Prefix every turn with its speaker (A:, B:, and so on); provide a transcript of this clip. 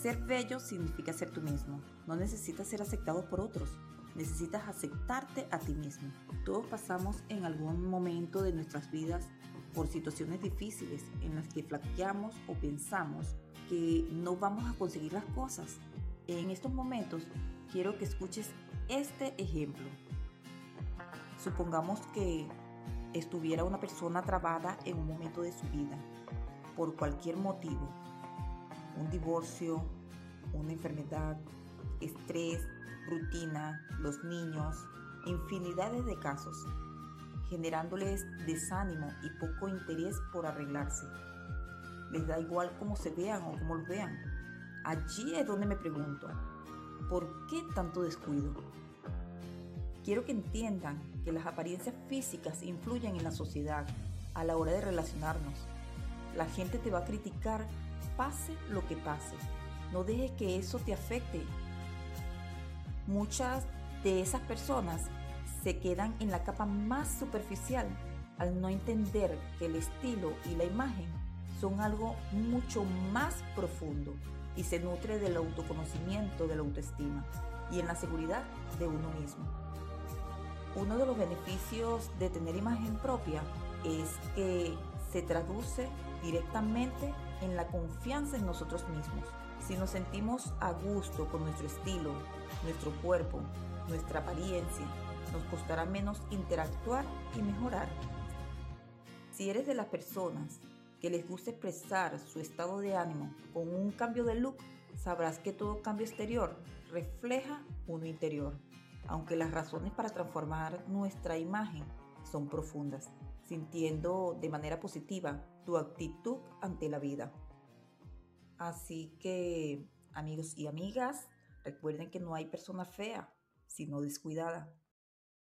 A: Ser bello significa ser tú mismo. No necesitas ser aceptado por otros. Necesitas aceptarte a ti mismo. Todos pasamos en algún momento de nuestras vidas por situaciones difíciles en las que flaqueamos o pensamos que no vamos a conseguir las cosas. En estos momentos quiero que escuches este ejemplo. Supongamos que estuviera una persona trabada en un momento de su vida, por cualquier motivo, un divorcio, una enfermedad, estrés, rutina, los niños, infinidades de casos, generándoles desánimo y poco interés por arreglarse. Les da igual cómo se vean o cómo los vean. Allí es donde me pregunto, ¿por qué tanto descuido? Quiero que entiendan que las apariencias físicas influyen en la sociedad a la hora de relacionarnos. La gente te va a criticar pase lo que pase. No dejes que eso te afecte. Muchas de esas personas se quedan en la capa más superficial al no entender que el estilo y la imagen son algo mucho más profundo y se nutre del autoconocimiento, de la autoestima y en la seguridad de uno mismo. Uno de los beneficios de tener imagen propia es que se traduce directamente en la confianza en nosotros mismos. Si nos sentimos a gusto con nuestro estilo, nuestro cuerpo, nuestra apariencia, nos costará menos interactuar y mejorar. Si eres de las personas que les gusta expresar su estado de ánimo con un cambio de look, sabrás que todo cambio exterior refleja uno interior aunque las razones para transformar nuestra imagen son profundas, sintiendo de manera positiva tu actitud ante la vida. Así que, amigos y amigas, recuerden que no hay persona fea, sino descuidada.